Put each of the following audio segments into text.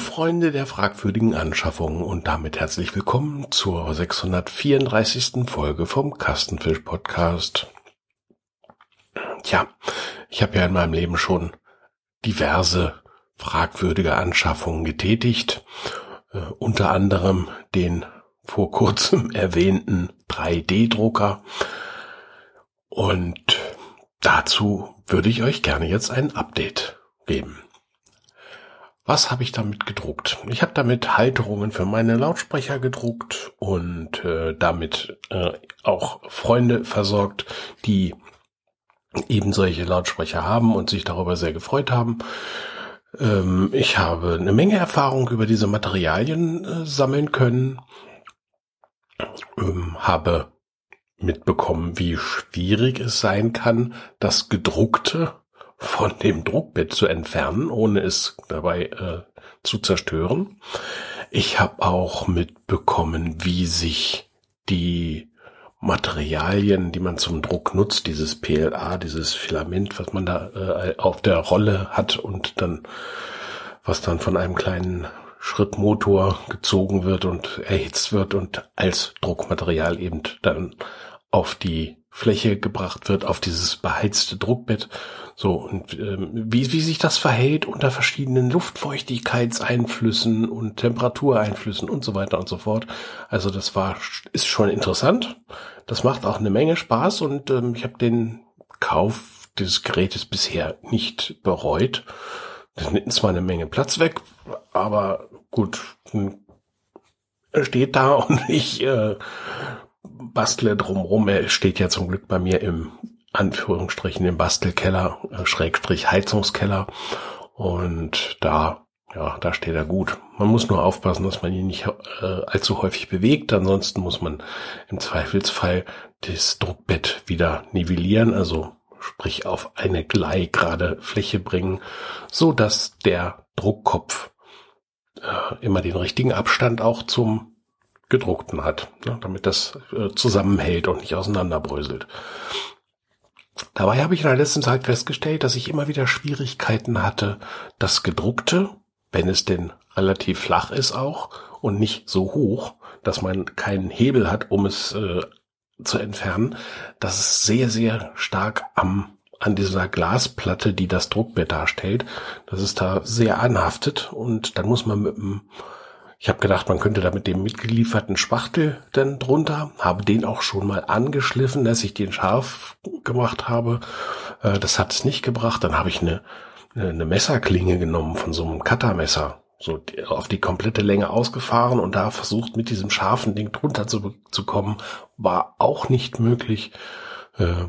Freunde der fragwürdigen Anschaffungen und damit herzlich willkommen zur 634. Folge vom Kastenfisch Podcast. Tja, ich habe ja in meinem Leben schon diverse fragwürdige Anschaffungen getätigt, äh, unter anderem den vor kurzem erwähnten 3D-Drucker und dazu würde ich euch gerne jetzt ein Update geben. Was habe ich damit gedruckt? Ich habe damit Halterungen für meine Lautsprecher gedruckt und äh, damit äh, auch Freunde versorgt, die eben solche Lautsprecher haben und sich darüber sehr gefreut haben. Ähm, ich habe eine Menge Erfahrung über diese Materialien äh, sammeln können, ähm, habe mitbekommen, wie schwierig es sein kann, das gedruckte von dem Druckbett zu entfernen, ohne es dabei äh, zu zerstören. Ich habe auch mitbekommen, wie sich die Materialien, die man zum Druck nutzt, dieses PLA, dieses Filament, was man da äh, auf der Rolle hat und dann, was dann von einem kleinen Schrittmotor gezogen wird und erhitzt wird und als Druckmaterial eben dann auf die Fläche gebracht wird, auf dieses beheizte Druckbett. So, und ähm, wie, wie sich das verhält unter verschiedenen Luftfeuchtigkeitseinflüssen und Temperatureinflüssen und so weiter und so fort. Also das war, ist schon interessant. Das macht auch eine Menge Spaß und ähm, ich habe den Kauf dieses Gerätes bisher nicht bereut. Das nimmt zwar eine Menge Platz weg, aber gut, er steht da und ich äh, bastle drumrum. Er steht ja zum Glück bei mir im Anführungsstrichen im Bastelkeller, äh, Schrägstrich Heizungskeller. Und da, ja, da steht er gut. Man muss nur aufpassen, dass man ihn nicht äh, allzu häufig bewegt. Ansonsten muss man im Zweifelsfall das Druckbett wieder nivellieren, also sprich auf eine gleichgerade Fläche bringen, so dass der Druckkopf äh, immer den richtigen Abstand auch zum gedruckten hat, ne, damit das äh, zusammenhält und nicht auseinanderbröselt. Dabei habe ich in der letzten Zeit festgestellt, dass ich immer wieder Schwierigkeiten hatte, das gedruckte, wenn es denn relativ flach ist auch und nicht so hoch, dass man keinen Hebel hat, um es äh, zu entfernen, dass es sehr, sehr stark am an dieser Glasplatte, die das Druckbett darstellt, dass es da sehr anhaftet und dann muss man mit dem ich habe gedacht, man könnte da mit dem mitgelieferten Spachtel dann drunter, habe den auch schon mal angeschliffen, dass ich den scharf gemacht habe. Äh, das hat es nicht gebracht. Dann habe ich eine, eine Messerklinge genommen von so einem Cuttermesser, so auf die komplette Länge ausgefahren und da versucht mit diesem scharfen Ding drunter zu, zu kommen, war auch nicht möglich. Äh,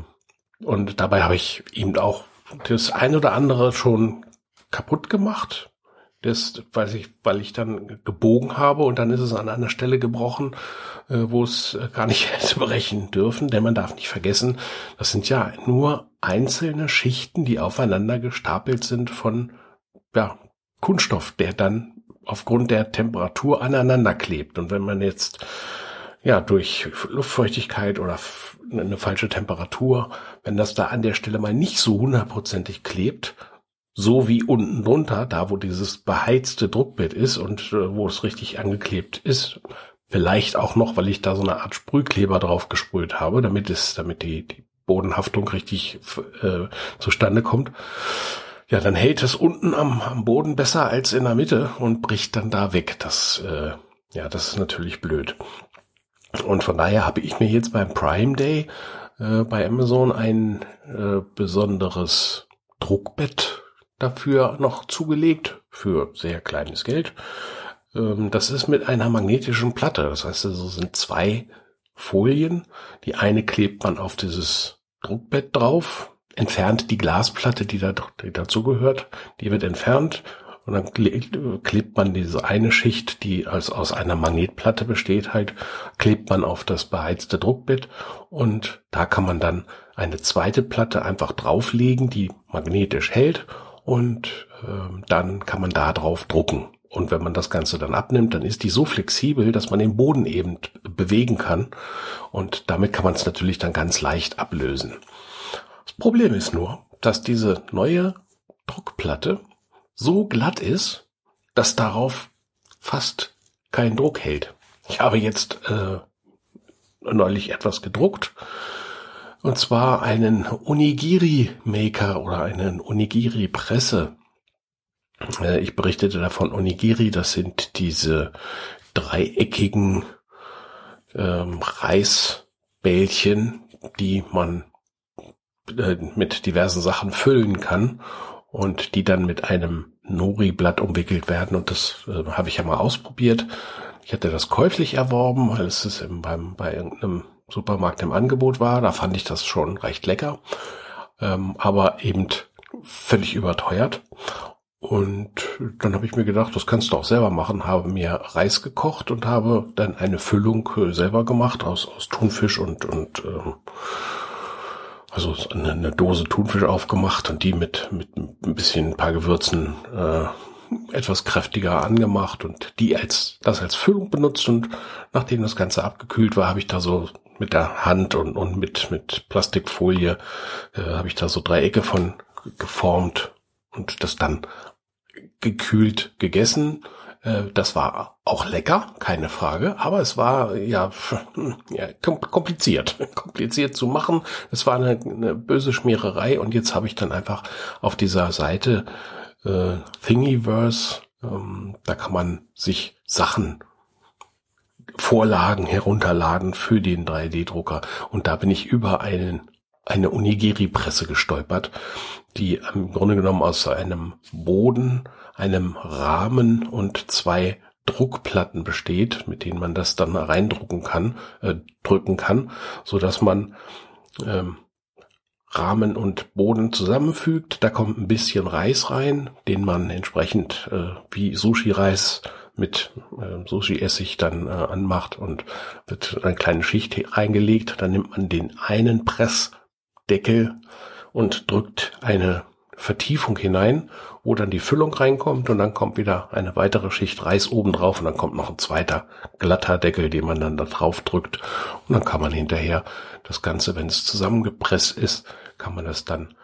und dabei habe ich eben auch das ein oder andere schon kaputt gemacht das weiß ich, weil ich dann gebogen habe und dann ist es an einer Stelle gebrochen, äh, wo es äh, gar nicht hätte brechen dürfen, denn man darf nicht vergessen, das sind ja nur einzelne Schichten, die aufeinander gestapelt sind von ja, Kunststoff, der dann aufgrund der Temperatur aneinander klebt. Und wenn man jetzt ja durch Luftfeuchtigkeit oder eine falsche Temperatur, wenn das da an der Stelle mal nicht so hundertprozentig klebt, so wie unten drunter, da wo dieses beheizte Druckbett ist und äh, wo es richtig angeklebt ist. Vielleicht auch noch, weil ich da so eine Art Sprühkleber drauf gesprüht habe, damit es, damit die, die Bodenhaftung richtig äh, zustande kommt. Ja, dann hält es unten am, am Boden besser als in der Mitte und bricht dann da weg. Das, äh, ja, das ist natürlich blöd. Und von daher habe ich mir jetzt beim Prime Day äh, bei Amazon ein äh, besonderes Druckbett dafür noch zugelegt für sehr kleines Geld. Ähm, das ist mit einer magnetischen Platte. Das heißt, es sind zwei Folien. Die eine klebt man auf dieses Druckbett drauf, entfernt die Glasplatte, die, da, die dazu gehört. Die wird entfernt und dann klebt man diese eine Schicht, die als aus einer Magnetplatte besteht, halt, klebt man auf das beheizte Druckbett und da kann man dann eine zweite Platte einfach drauflegen, die magnetisch hält und äh, dann kann man da drauf drucken. Und wenn man das Ganze dann abnimmt, dann ist die so flexibel, dass man den Boden eben bewegen kann. Und damit kann man es natürlich dann ganz leicht ablösen. Das Problem ist nur, dass diese neue Druckplatte so glatt ist, dass darauf fast kein Druck hält. Ich habe jetzt äh, neulich etwas gedruckt. Und zwar einen Onigiri-Maker oder einen Onigiri-Presse. Äh, ich berichtete davon Onigiri, das sind diese dreieckigen ähm, Reisbällchen, die man äh, mit diversen Sachen füllen kann und die dann mit einem Nori-Blatt umwickelt werden. Und das äh, habe ich ja mal ausprobiert. Ich hatte das käuflich erworben, weil es ist im, beim, bei irgendeinem Supermarkt im Angebot war. Da fand ich das schon recht lecker, ähm, aber eben völlig überteuert. Und dann habe ich mir gedacht, das kannst du auch selber machen, habe mir Reis gekocht und habe dann eine Füllung äh, selber gemacht aus, aus Thunfisch und, und ähm, also eine, eine Dose Thunfisch aufgemacht und die mit, mit ein bisschen ein paar Gewürzen äh, etwas kräftiger angemacht und die als das als Füllung benutzt und nachdem das Ganze abgekühlt war, habe ich da so mit der Hand und, und mit, mit Plastikfolie äh, habe ich da so Dreiecke von geformt und das dann gekühlt gegessen. Äh, das war auch lecker, keine Frage, aber es war ja, ja kompliziert, kompliziert zu machen. Es war eine, eine böse Schmiererei und jetzt habe ich dann einfach auf dieser Seite äh, Thingiverse, ähm, da kann man sich Sachen Vorlagen herunterladen für den 3D-Drucker. Und da bin ich über einen, eine Unigiri-Presse gestolpert, die im Grunde genommen aus einem Boden, einem Rahmen und zwei Druckplatten besteht, mit denen man das dann reindrucken kann, äh, drücken kann, so dass man ähm, Rahmen und Boden zusammenfügt. Da kommt ein bisschen Reis rein, den man entsprechend äh, wie Sushi-Reis mit äh, Sushi-Essig dann äh, anmacht und wird eine kleine Schicht reingelegt. Dann nimmt man den einen Pressdeckel und drückt eine Vertiefung hinein, wo dann die Füllung reinkommt und dann kommt wieder eine weitere Schicht Reis oben drauf und dann kommt noch ein zweiter glatter Deckel, den man dann da drauf drückt und dann kann man hinterher das Ganze, wenn es zusammengepresst ist, kann man das dann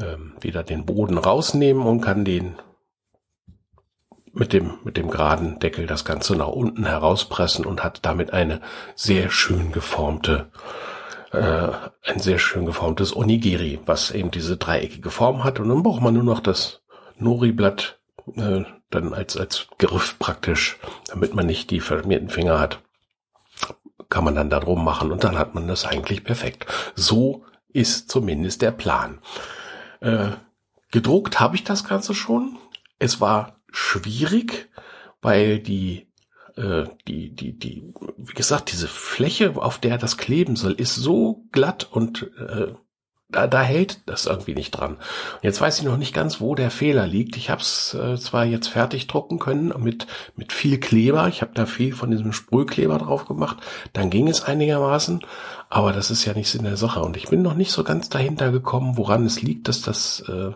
ähm, wieder den Boden rausnehmen und kann den mit dem, mit dem geraden Deckel das Ganze nach unten herauspressen und hat damit eine sehr schön geformte, äh, ein sehr schön geformtes Onigiri, was eben diese dreieckige Form hat. Und dann braucht man nur noch das Nori-Blatt äh, dann als, als Griff praktisch, damit man nicht die vermehrten Finger hat, kann man dann da drum machen und dann hat man das eigentlich perfekt. So ist zumindest der Plan. Äh, gedruckt habe ich das Ganze schon. Es war schwierig, weil die äh, die, die, die, wie gesagt, diese Fläche, auf der das kleben soll, ist so glatt und äh, da, da hält das irgendwie nicht dran. Und jetzt weiß ich noch nicht ganz, wo der Fehler liegt. Ich habe es äh, zwar jetzt fertig drucken können mit mit viel Kleber. Ich habe da viel von diesem Sprühkleber drauf gemacht. Dann ging es einigermaßen, aber das ist ja nichts in der Sache. Und ich bin noch nicht so ganz dahinter gekommen, woran es liegt, dass das äh,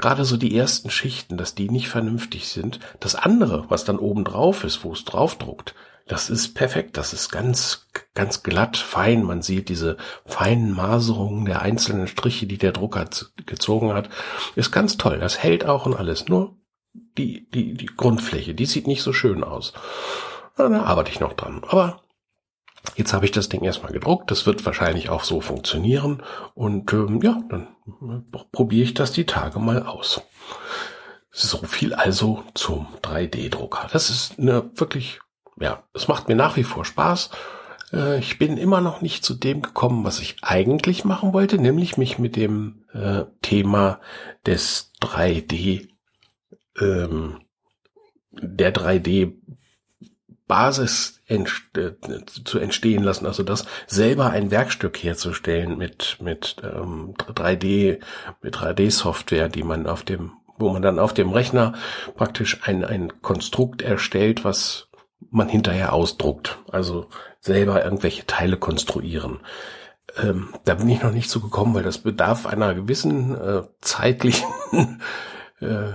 gerade so die ersten Schichten, dass die nicht vernünftig sind. Das andere, was dann oben drauf ist, wo es draufdruckt, das ist perfekt. Das ist ganz, ganz glatt, fein. Man sieht diese feinen Maserungen der einzelnen Striche, die der Drucker gezogen hat. Ist ganz toll. Das hält auch und alles. Nur die, die, die Grundfläche, die sieht nicht so schön aus. Da arbeite ich noch dran. Aber Jetzt habe ich das Ding erstmal gedruckt. Das wird wahrscheinlich auch so funktionieren. Und ähm, ja, dann probiere ich das die Tage mal aus. So viel also zum 3D-Drucker. Das ist eine wirklich, ja, es macht mir nach wie vor Spaß. Äh, ich bin immer noch nicht zu dem gekommen, was ich eigentlich machen wollte, nämlich mich mit dem äh, Thema des 3D, ähm, der 3D Basis entst äh, zu entstehen lassen, also das selber ein Werkstück herzustellen mit mit ähm, 3D mit 3D Software, die man auf dem wo man dann auf dem Rechner praktisch ein ein Konstrukt erstellt, was man hinterher ausdruckt, also selber irgendwelche Teile konstruieren. Ähm, da bin ich noch nicht so gekommen, weil das bedarf einer gewissen äh, zeitlichen äh,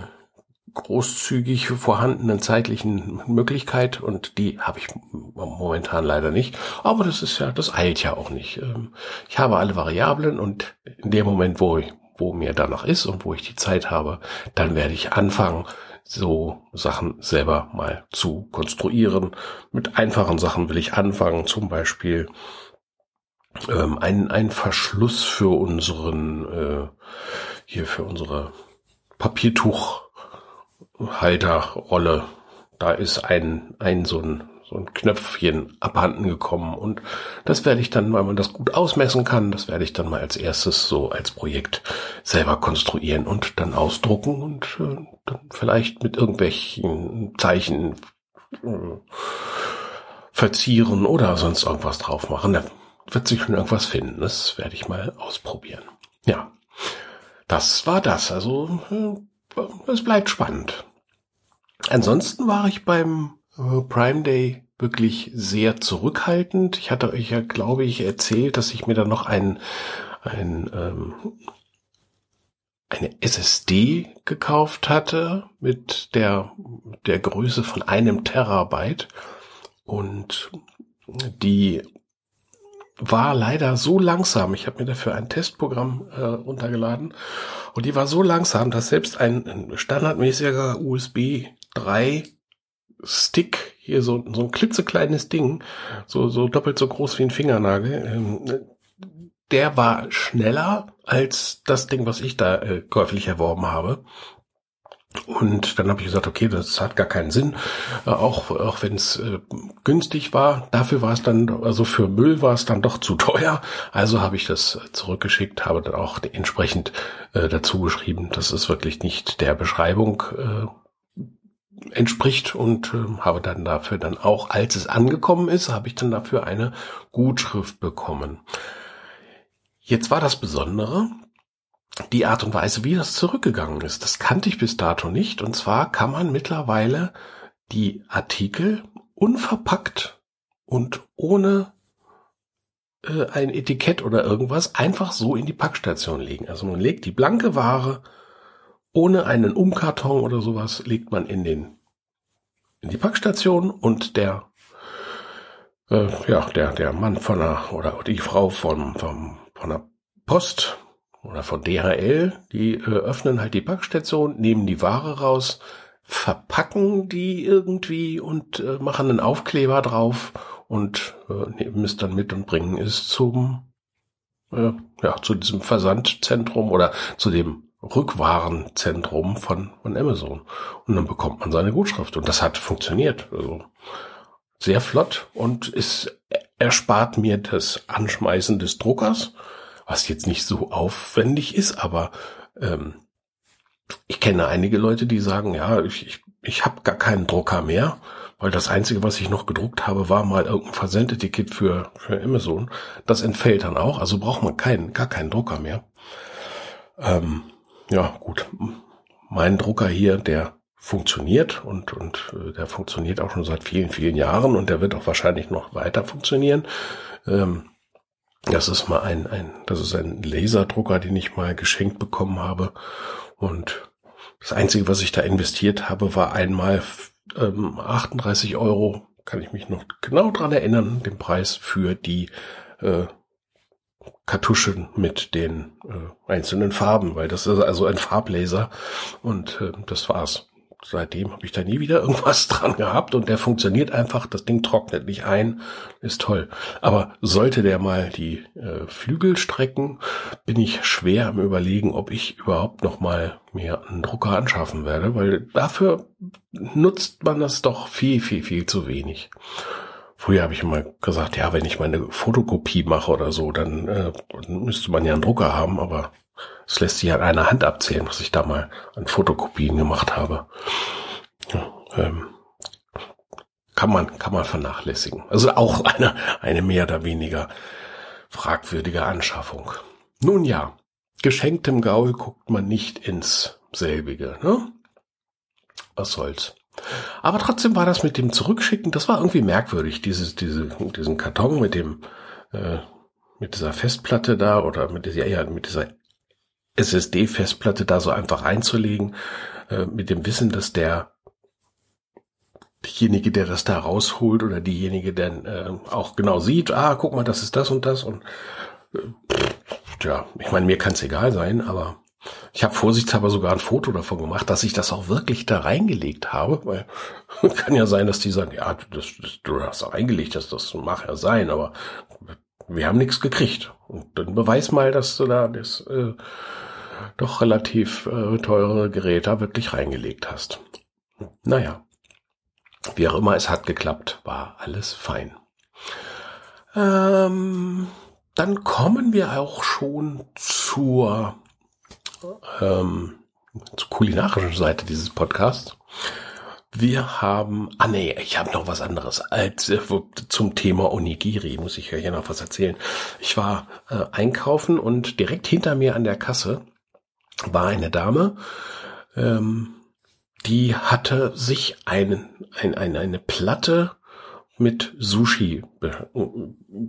großzügig vorhandenen zeitlichen Möglichkeit und die habe ich momentan leider nicht. Aber das ist ja, das eilt ja auch nicht. Ähm, ich habe alle Variablen und in dem Moment, wo wo mir danach ist und wo ich die Zeit habe, dann werde ich anfangen, so Sachen selber mal zu konstruieren. Mit einfachen Sachen will ich anfangen, zum Beispiel ähm, ein, ein Verschluss für unseren, äh, hier für unsere Papiertuchhalterrolle. Da ist ein, ein so ein so ein Knöpfchen abhanden gekommen und das werde ich dann, weil man das gut ausmessen kann, das werde ich dann mal als erstes so als Projekt selber konstruieren und dann ausdrucken und äh, dann vielleicht mit irgendwelchen Zeichen äh, verzieren oder sonst irgendwas drauf machen. Da wird sich schon irgendwas finden. Das werde ich mal ausprobieren. Ja, das war das. Also äh, es bleibt spannend. Ansonsten war ich beim äh, Prime Day wirklich sehr zurückhaltend. Ich hatte euch ja, glaube ich, erzählt, dass ich mir da noch ein, ein ähm, eine SSD gekauft hatte mit der, der Größe von einem Terabyte und die war leider so langsam. Ich habe mir dafür ein Testprogramm äh, runtergeladen und die war so langsam, dass selbst ein standardmäßiger USB 3 Stick, hier so, so ein klitzekleines Ding, so, so doppelt so groß wie ein Fingernagel, ähm, der war schneller als das Ding, was ich da äh, käuflich erworben habe. Und dann habe ich gesagt, okay, das hat gar keinen Sinn, äh, auch auch wenn es äh, günstig war. Dafür war es dann, also für Müll war es dann doch zu teuer. Also habe ich das zurückgeschickt, habe dann auch entsprechend äh, dazu geschrieben, dass es wirklich nicht der Beschreibung äh, entspricht und äh, habe dann dafür dann auch, als es angekommen ist, habe ich dann dafür eine Gutschrift bekommen. Jetzt war das Besondere, die Art und Weise, wie das zurückgegangen ist. Das kannte ich bis dato nicht. Und zwar kann man mittlerweile die Artikel unverpackt und ohne äh, ein Etikett oder irgendwas einfach so in die Packstation legen. Also man legt die blanke Ware ohne einen Umkarton oder sowas legt man in den in die Packstation und der äh, ja der der Mann von der oder die Frau von von von der Post oder von DHL, die äh, öffnen halt die Packstation, nehmen die Ware raus, verpacken die irgendwie und äh, machen einen Aufkleber drauf und äh, nehmen es dann mit und bringen es zum äh, ja zu diesem Versandzentrum oder zu dem Rückwarenzentrum von, von Amazon. Und dann bekommt man seine Gutschrift. Und das hat funktioniert. Also sehr flott und es erspart mir das Anschmeißen des Druckers, was jetzt nicht so aufwendig ist, aber ähm, ich kenne einige Leute, die sagen, ja, ich, ich, ich habe gar keinen Drucker mehr, weil das Einzige, was ich noch gedruckt habe, war mal irgendein Versendeticket für, für Amazon. Das entfällt dann auch, also braucht man keinen, gar keinen Drucker mehr. Ähm, ja, gut. Mein Drucker hier, der funktioniert und, und äh, der funktioniert auch schon seit vielen, vielen Jahren und der wird auch wahrscheinlich noch weiter funktionieren. Ähm, das ist mal ein, ein, das ist ein Laserdrucker, den ich mal geschenkt bekommen habe. Und das Einzige, was ich da investiert habe, war einmal ähm, 38 Euro, kann ich mich noch genau dran erinnern, den Preis für die äh, Kartuschen mit den äh, einzelnen Farben, weil das ist also ein Farblaser und äh, das war's. Seitdem habe ich da nie wieder irgendwas dran gehabt und der funktioniert einfach, das Ding trocknet nicht ein, ist toll. Aber sollte der mal die äh, Flügel strecken, bin ich schwer am überlegen, ob ich überhaupt noch mal mir einen Drucker anschaffen werde, weil dafür nutzt man das doch viel, viel, viel zu wenig. Früher habe ich immer gesagt, ja, wenn ich meine Fotokopie mache oder so, dann, äh, müsste man ja einen Drucker haben, aber es lässt sich an einer Hand abzählen, was ich da mal an Fotokopien gemacht habe. Ja, ähm, kann man, kann man vernachlässigen. Also auch eine, eine mehr oder weniger fragwürdige Anschaffung. Nun ja, geschenktem Gaul guckt man nicht ins selbige, ne? Was soll's. Aber trotzdem war das mit dem Zurückschicken, das war irgendwie merkwürdig, dieses, diese, diesen Karton mit dem, äh, mit dieser Festplatte da oder mit dieser, ja, mit dieser SSD-Festplatte da so einfach einzulegen, äh, mit dem Wissen, dass der derjenige, der das da rausholt oder diejenige, der äh, auch genau sieht, ah, guck mal, das ist das und das und äh, ja, ich meine, mir kann es egal sein, aber Ich habe vorsichtshalber sogar ein Foto davon gemacht, dass ich das auch wirklich da reingelegt habe, weil kann ja sein, dass die sagen, ja, das, das, du hast da reingelegt, das, das mag ja sein, aber wir haben nichts gekriegt. Und dann beweis mal, dass du da das äh, doch relativ äh, teure Gerät da wirklich reingelegt hast. Naja, wie auch immer, es hat geklappt, war alles fein. Ähm, dann kommen wir auch schon zur, ähm, zur kulinarischen Seite dieses Podcasts. Wir haben, ah nee, ich habe noch was anderes als äh, zum Thema Onigiri, muss ich ja hier noch was erzählen. Ich war äh, einkaufen und direkt hinter mir an der Kasse war eine Dame, ähm, die hatte sich einen, ein, ein, eine Platte mit Sushi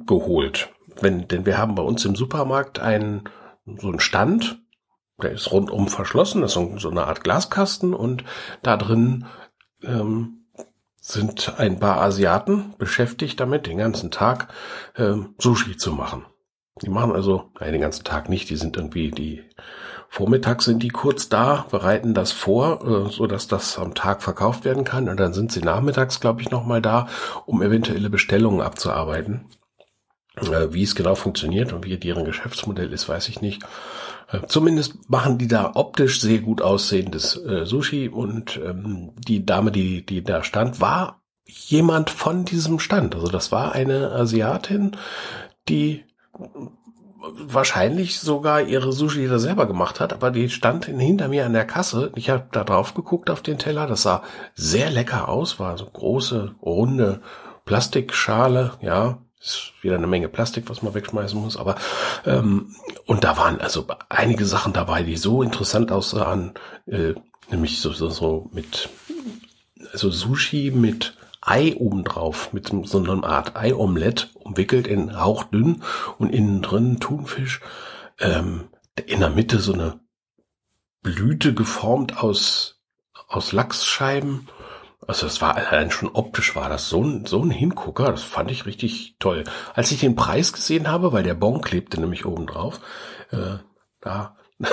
geholt. Wenn, denn wir haben bei uns im Supermarkt einen, so einen Stand, der ist rundum verschlossen, das ist so, so eine Art Glaskasten und da drin ähm, sind ein paar Asiaten beschäftigt damit, den ganzen Tag ähm, Sushi zu machen. Die machen also, nein, den ganzen Tag nicht, die sind irgendwie, die vormittags sind die kurz da, bereiten das vor, äh, so dass das am Tag verkauft werden kann und dann sind sie nachmittags, glaube ich, nochmal da, um eventuelle Bestellungen abzuarbeiten. Äh, wie es genau funktioniert und wie deren Geschäftsmodell ist, weiß ich nicht. Äh, zumindest machen die da optisch sehr gut aussehendes äh, Sushi und ähm, die Dame, die, die da stand, war jemand von diesem Stand. Also das war eine Asiatin, die wahrscheinlich sogar ihre Sushi da selber gemacht hat, aber die stand hinter mir an der Kasse. Ich habe da drauf geguckt auf den Teller. Das sah sehr lecker aus, war so große, runde Plastikschale, ja, ist wieder eine Menge Plastik, was man wegschmeißen muss, aber ähm, und da waren also einige Sachen dabei, die so interessant aussahen, äh, nämlich so, so, so mit also Sushi mit Ei obendrauf, mit so einer Art Ei-Omelett, umwickelt in hauchdünn und innen drin Thunfisch. Ähm, in der Mitte so eine Blüte geformt aus, aus Lachsscheiben also es war allein schon optisch war das so ein, so ein Hingucker, das fand ich richtig toll. Als ich den Preis gesehen habe, weil der Bon klebte nämlich oben drauf, äh, da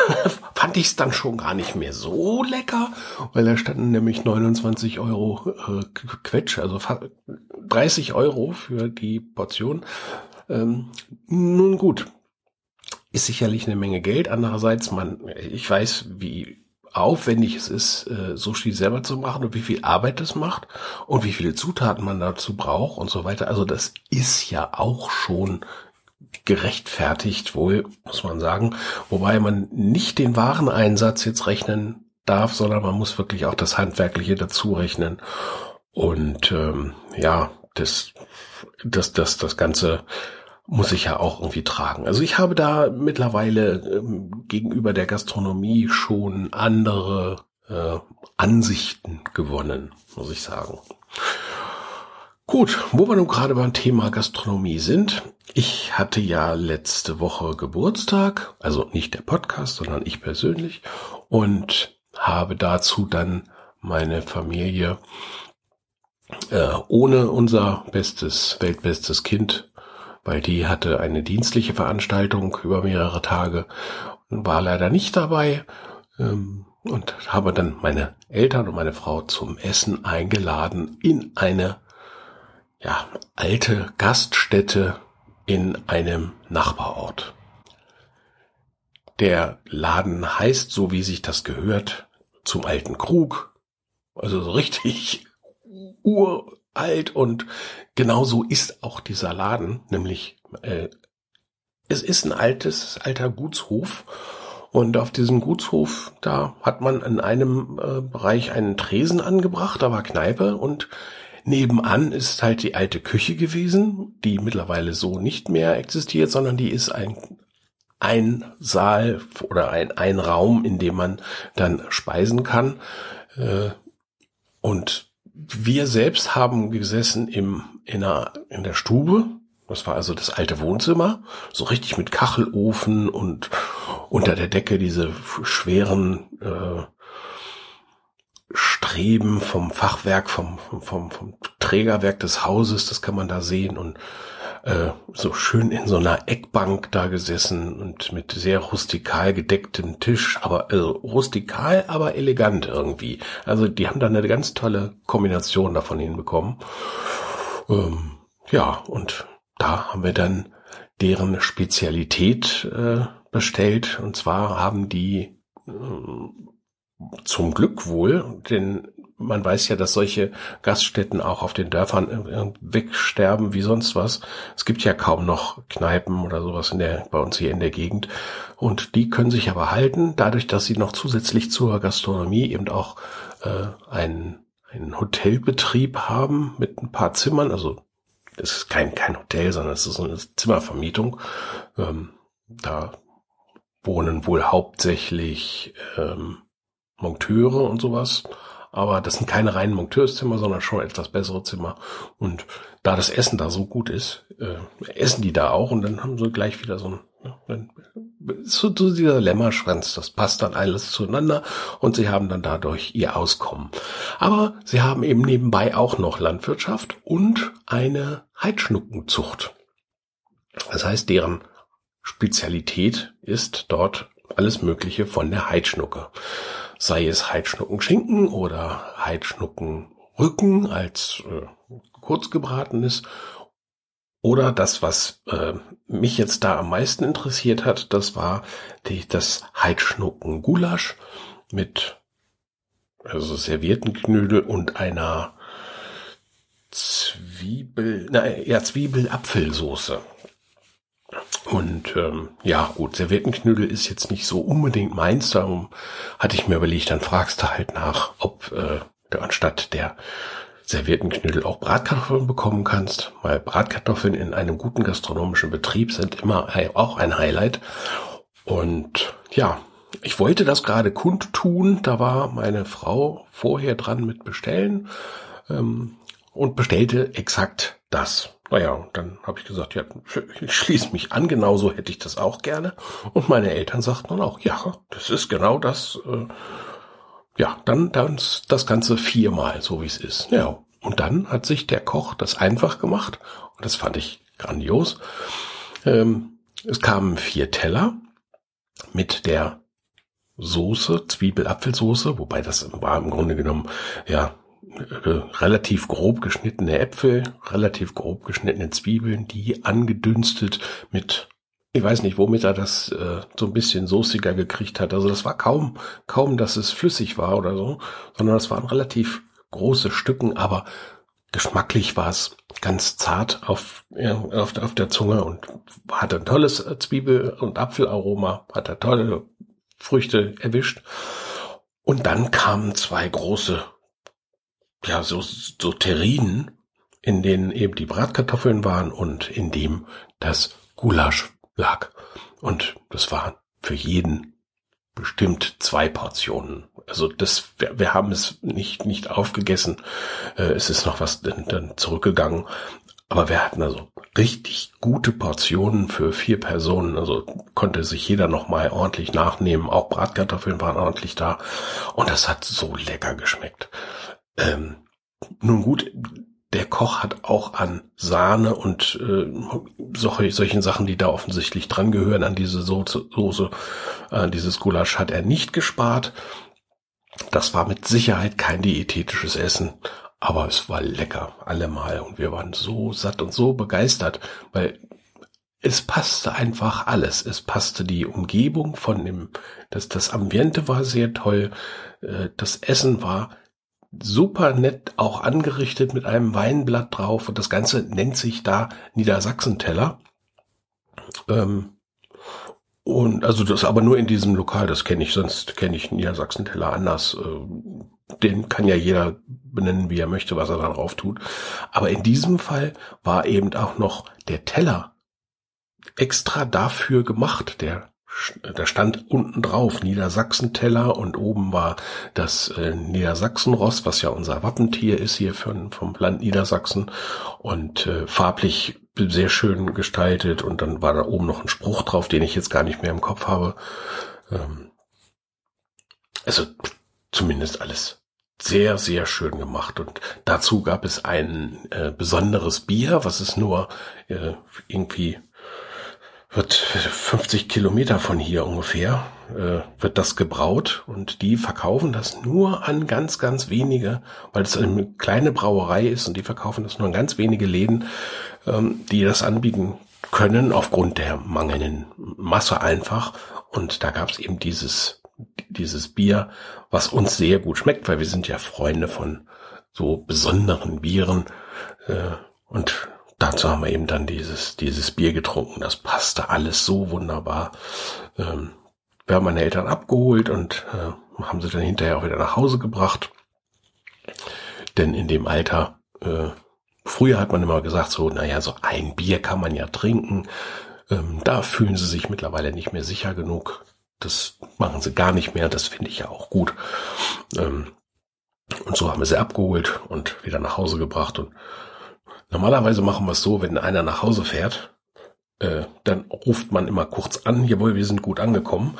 fand ich es dann schon gar nicht mehr so lecker, weil da standen nämlich 29 Euro äh, Quetsch, also 30 Euro für die Portion. Ähm, nun gut, ist sicherlich eine Menge Geld. Andererseits, man, ich weiß, wie aufwendig es ist, äh, Sushi selber zu machen und wie viel Arbeit das macht und wie viele Zutaten man dazu braucht und so weiter. Also das ist ja auch schon gerechtfertigt, wohl, muss man sagen. Wobei man nicht den Wareneinsatz jetzt rechnen darf, sondern man muss wirklich auch das Handwerkliche dazu rechnen. Und ähm, ja, das, das, das, das Ganze muss ich ja auch irgendwie tragen. Also ich habe da mittlerweile ähm, gegenüber der Gastronomie schon andere äh, Ansichten gewonnen, muss ich sagen. Gut, wo wir nun gerade beim Thema Gastronomie sind. Ich hatte ja letzte Woche Geburtstag, also nicht der Podcast, sondern ich persönlich und habe dazu dann meine Familie äh, ohne unser bestes, weltbestes Kind weil die hatte eine dienstliche Veranstaltung über mehrere Tage und war leider nicht dabei ähm, und habe dann meine Eltern und meine Frau zum Essen eingeladen in eine ja, alte Gaststätte in einem Nachbarort. Der Laden heißt, so wie sich das gehört, zum alten Krug. Also so richtig ur, alt und genauso ist auch dieser Laden, nämlich äh, es ist ein altes, alter Gutshof und auf diesem Gutshof, da hat man in einem äh, Bereich einen Tresen angebracht, da war Kneipe und nebenan ist halt die alte Küche gewesen, die mittlerweile so nicht mehr existiert, sondern die ist ein ein Saal oder ein, ein Raum, in dem man dann speisen kann. Äh, und wir selbst haben gesessen im, in, der, in der Stube. Das war also das alte Wohnzimmer. So richtig mit Kachelofen und unter der Decke diese schweren äh, Streben vom Fachwerk, vom, vom, vom Trägerwerk des Hauses. Das kann man da sehen. Und äh, so schön in so einer Eckbank da gesessen und mit sehr rustikal gedecktem Tisch, aber also rustikal, aber elegant irgendwie. Also die haben da eine ganz tolle Kombination davon hinbekommen. Ähm, ja, und da haben wir dann deren Spezialität äh, bestellt. Und zwar haben die äh, zum Glück wohl, denn man weiß ja, dass solche Gaststätten auch auf den Dörfern wegsterben wie sonst was. Es gibt ja kaum noch Kneipen oder sowas in der, bei uns hier in der Gegend. Und die können sich aber halten, dadurch, dass sie noch zusätzlich zur Gastronomie eben auch äh, einen, einen Hotelbetrieb haben mit ein paar Zimmern. Also es ist kein, kein Hotel, sondern es ist eine Zimmervermietung. Ähm, da wohnen wohl hauptsächlich ähm, Monteure und sowas. Aber das sind keine reinen Monteurszimmer, sondern schon etwas bessere Zimmer. Und da das Essen da so gut ist, äh, essen die da auch und dann haben sie gleich wieder so ein, ja, so, so dieser Lämmerschwanz, das passt dann alles zueinander und sie haben dann dadurch ihr Auskommen. Aber sie haben eben nebenbei auch noch Landwirtschaft und eine Heidschnuckenzucht. Das heißt, deren Spezialität ist dort alles Mögliche von der Heidschnucke sei es Heidschnuckenschinken oder Heidschnuckenrücken als äh, kurzgebratenes oder das, was äh, mich jetzt da am meisten interessiert hat, das war die, das Heidschnuckengulasch mit also servierten Knödel und einer Zwiebel, na, ja, Zwiebel-Apfelsoße. Und ähm, ja, gut, Serviettenknödel ist jetzt nicht so unbedingt meins, darum hatte ich mir überlegt, dann fragst du halt nach, ob äh, du anstatt der Serviettenknödel auch Bratkartoffeln bekommen kannst, weil Bratkartoffeln in einem guten gastronomischen Betrieb sind immer auch ein Highlight. Und ja, ich wollte das gerade kundtun, da war meine Frau vorher dran mit bestellen ähm, und bestellte exakt das. Naja, dann habe ich gesagt, ja, ich schließe mich an, genauso hätte ich das auch gerne. Und meine Eltern sagten dann auch, ja, das ist genau das. Äh, ja, dann, dann das Ganze viermal, so wie es ist. Ja, und dann hat sich der Koch das einfach gemacht. Und das fand ich grandios. Ähm, es kamen vier Teller mit der Soße, Zwiebel-Apfelsoße, wobei das war im Grunde genommen, ja, äh, relativ grob geschnittene Äpfel, relativ grob geschnittene Zwiebeln, die angedünstet mit, ich weiß nicht, womit er das äh, so ein bisschen soßiger gekriegt hat. Also das war kaum, kaum, dass es flüssig war oder so, sondern das waren relativ große Stücken, aber geschmacklich war es ganz zart auf, ja, auf, auf der Zunge und hatte ein tolles Zwiebel- und Apfelaroma, hat er tolle Früchte erwischt. Und dann kamen zwei große ja, so, so Terrinen, in denen eben die Bratkartoffeln waren und in dem das Gulasch lag. Und das waren für jeden bestimmt zwei Portionen. Also das, wir, wir haben es nicht, nicht aufgegessen. Äh, es ist noch was dann, dann zurückgegangen. Aber wir hatten also richtig gute Portionen für vier Personen. Also konnte sich jeder noch mal ordentlich nachnehmen. Auch Bratkartoffeln waren ordentlich da. Und das hat so lecker geschmeckt. Ähm, nun gut, der Koch hat auch an Sahne und äh, solche, solchen Sachen, die da offensichtlich dran gehören, an diese Soße, Soße äh, dieses Gulasch hat er nicht gespart. Das war mit Sicherheit kein diätetisches Essen, aber es war lecker, allemal. Und wir waren so satt und so begeistert, weil es passte einfach alles. Es passte die Umgebung von dem, das, das Ambiente war sehr toll, äh, das Essen war super nett auch angerichtet mit einem Weinblatt drauf und das Ganze nennt sich da Niedersachsenteller. Ähm, und also das aber nur in diesem Lokal, das kenne ich, sonst kenne ich Niedersachsenteller anders. Äh, den kann ja jeder benennen, wie er möchte, was er da drauf tut. Aber in diesem Fall war eben auch noch der Teller extra dafür gemacht, der da stand unten drauf Niedersachsen-Teller und oben war das äh, Niedersachsenross, was ja unser Wappentier ist hier von, vom Land Niedersachsen und äh, farblich sehr schön gestaltet und dann war da oben noch ein Spruch drauf, den ich jetzt gar nicht mehr im Kopf habe. Ähm, also zumindest alles sehr, sehr schön gemacht. Und dazu gab es ein äh, besonderes Bier, was es nur äh, irgendwie wird 50 Kilometer von hier ungefähr, äh, wird das gebraut und die verkaufen das nur an ganz, ganz wenige, weil es eine kleine Brauerei ist und die verkaufen das nur an ganz wenige Läden, ähm, die das anbieten können aufgrund der mangelnden Masse einfach. Und da gab es eben dieses dieses Bier, was uns sehr gut schmeckt, weil wir sind ja Freunde von so besonderen Bieren. Äh, und dazu haben wir eben dann dieses, dieses Bier getrunken. Das passte alles so wunderbar. Ähm, wir haben meine Eltern abgeholt und äh, haben sie dann hinterher auch wieder nach Hause gebracht. Denn in dem Alter, äh, früher hat man immer gesagt, so, naja, so ein Bier kann man ja trinken. Ähm, da fühlen sie sich mittlerweile nicht mehr sicher genug. Das machen sie gar nicht mehr. Das finde ich ja auch gut. Ähm, und so haben wir sie abgeholt und wieder nach Hause gebracht. Und normalerweise machen wir es so, wenn einer nach Hause fährt, äh, dann ruft man immer kurz an, jawohl, wir sind gut angekommen.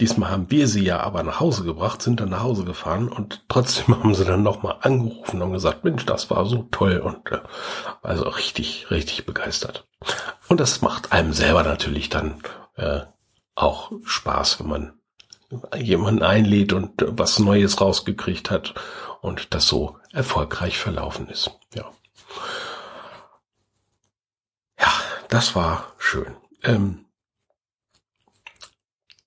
Diesmal haben wir sie ja aber nach Hause gebracht, sind dann nach Hause gefahren und trotzdem haben sie dann nochmal angerufen und gesagt, Mensch, das war so toll und äh, also richtig, richtig begeistert. Und das macht einem selber natürlich dann äh, auch Spaß, wenn man jemanden einlädt und was Neues rausgekriegt hat und das so erfolgreich verlaufen ist. Ja. Das war schön. Ähm,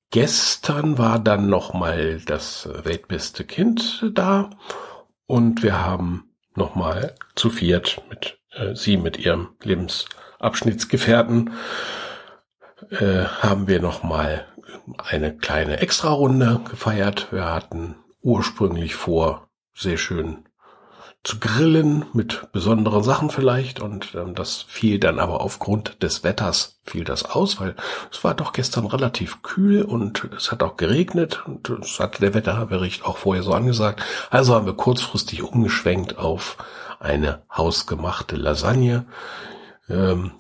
gestern war dann noch mal das weltbeste Kind da und wir haben noch mal zu viert mit äh, sie mit ihrem Lebensabschnittsgefährten äh, haben wir noch mal eine kleine Extra-Runde gefeiert. Wir hatten ursprünglich vor, sehr schön zu grillen mit besonderen Sachen vielleicht und ähm, das fiel dann aber aufgrund des Wetters fiel das aus, weil es war doch gestern relativ kühl und es hat auch geregnet und es hatte der Wetterbericht auch vorher so angesagt. Also haben wir kurzfristig umgeschwenkt auf eine hausgemachte Lasagne. Ähm,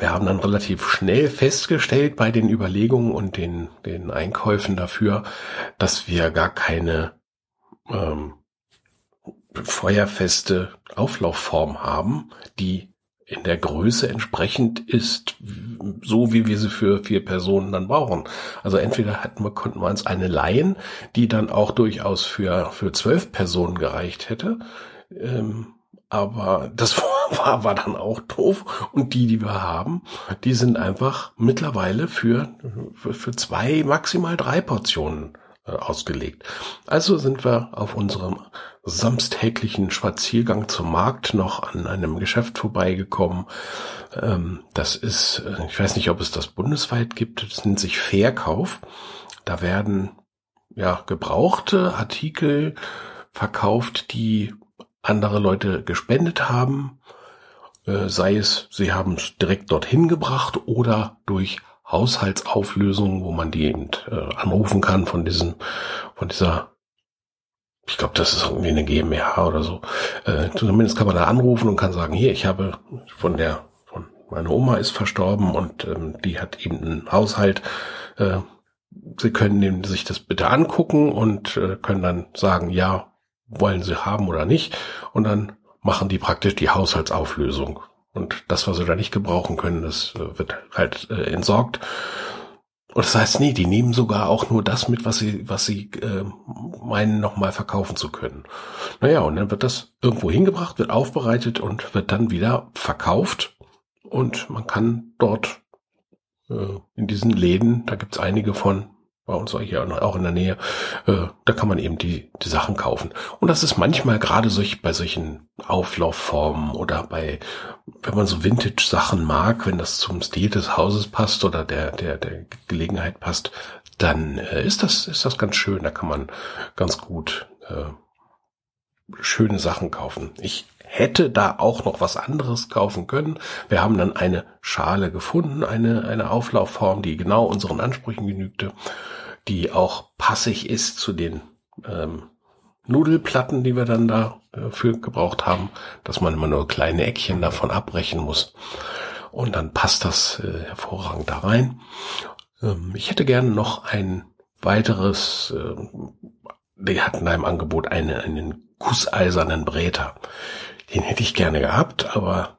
wir haben dann relativ schnell festgestellt bei den Überlegungen und den, den Einkäufen dafür, dass wir gar keine ähm, feuerfeste Auflaufform haben, die in der Größe entsprechend ist, so wie wir sie für vier Personen dann brauchen. Also entweder hatten wir, konnten wir uns eine leihen, die dann auch durchaus für, für zwölf Personen gereicht hätte. Ähm, aber das war, war dann auch doof. Und die, die wir haben, die sind einfach mittlerweile für, für, zwei, maximal drei Portionen ausgelegt. Also sind wir auf unserem samstäglichen Spaziergang zum Markt noch an einem Geschäft vorbeigekommen. Ähm, das ist, äh, ich weiß nicht, ob es das bundesweit gibt, das nennt sich Verkauf. Da werden ja gebrauchte Artikel verkauft, die andere Leute gespendet haben, äh, sei es, sie haben es direkt dorthin gebracht oder durch Haushaltsauflösungen, wo man die eben, äh, anrufen kann von diesen, von dieser, ich glaube, das ist irgendwie eine GmbH oder so. Äh, zumindest kann man da anrufen und kann sagen, hier, ich habe von der, von meine Oma ist verstorben und ähm, die hat eben einen Haushalt. Äh, Sie können sich das bitte angucken und äh, können dann sagen, ja, wollen sie haben oder nicht. Und dann machen die praktisch die Haushaltsauflösung. Und das, was sie da nicht gebrauchen können, das äh, wird halt äh, entsorgt. Und das heißt, nee, die nehmen sogar auch nur das mit, was sie, was sie äh, meinen, nochmal verkaufen zu können. Naja, und dann wird das irgendwo hingebracht, wird aufbereitet und wird dann wieder verkauft. Und man kann dort äh, in diesen Läden, da gibt's einige von, bei uns hier auch in der Nähe, äh, da kann man eben die, die Sachen kaufen. Und das ist manchmal gerade solch, bei solchen Auflaufformen oder bei, wenn man so Vintage-Sachen mag, wenn das zum Stil des Hauses passt oder der, der, der Gelegenheit passt, dann äh, ist das, ist das ganz schön. Da kann man ganz gut äh, schöne Sachen kaufen. Ich hätte da auch noch was anderes kaufen können. Wir haben dann eine Schale gefunden, eine, eine Auflaufform, die genau unseren Ansprüchen genügte, die auch passig ist zu den ähm, Nudelplatten, die wir dann da äh, gebraucht haben, dass man immer nur kleine Eckchen davon abbrechen muss. Und dann passt das äh, hervorragend da rein. Ähm, ich hätte gerne noch ein weiteres äh, die hatten da im Angebot einen, einen gusseisernen Bräter. Den hätte ich gerne gehabt, aber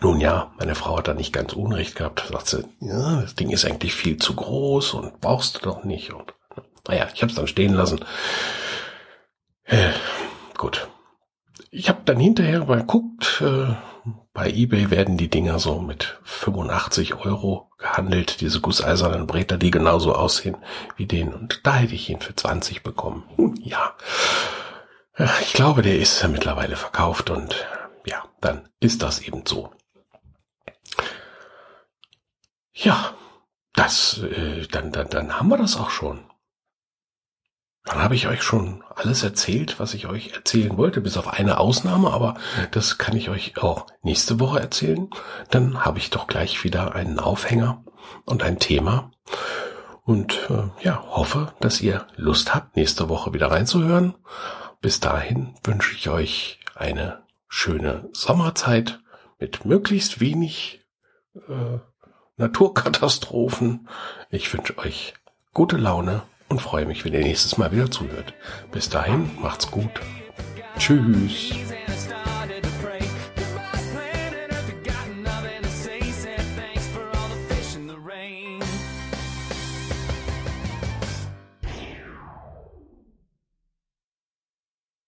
nun ja, meine Frau hat da nicht ganz Unrecht gehabt. Sagt sie, ja, das Ding ist eigentlich viel zu groß und brauchst du doch nicht. Und naja, ich habe es dann stehen lassen. Äh, gut. Ich habe dann hinterher mal geguckt, äh, bei eBay werden die Dinger so mit 85 Euro gehandelt, diese gusseisernen Bretter, die genauso aussehen wie den. Und da hätte ich ihn für 20 bekommen. Hm, ja. Ich glaube, der ist mittlerweile verkauft und ja, dann ist das eben so. Ja, das, äh, dann, dann, dann haben wir das auch schon. Dann habe ich euch schon alles erzählt, was ich euch erzählen wollte, bis auf eine Ausnahme, aber das kann ich euch auch nächste Woche erzählen. Dann habe ich doch gleich wieder einen Aufhänger und ein Thema. Und äh, ja, hoffe, dass ihr Lust habt, nächste Woche wieder reinzuhören. Bis dahin wünsche ich euch eine schöne Sommerzeit mit möglichst wenig äh, Naturkatastrophen. Ich wünsche euch gute Laune und freue mich, wenn ihr nächstes Mal wieder zuhört. Bis dahin, macht's gut. Tschüss.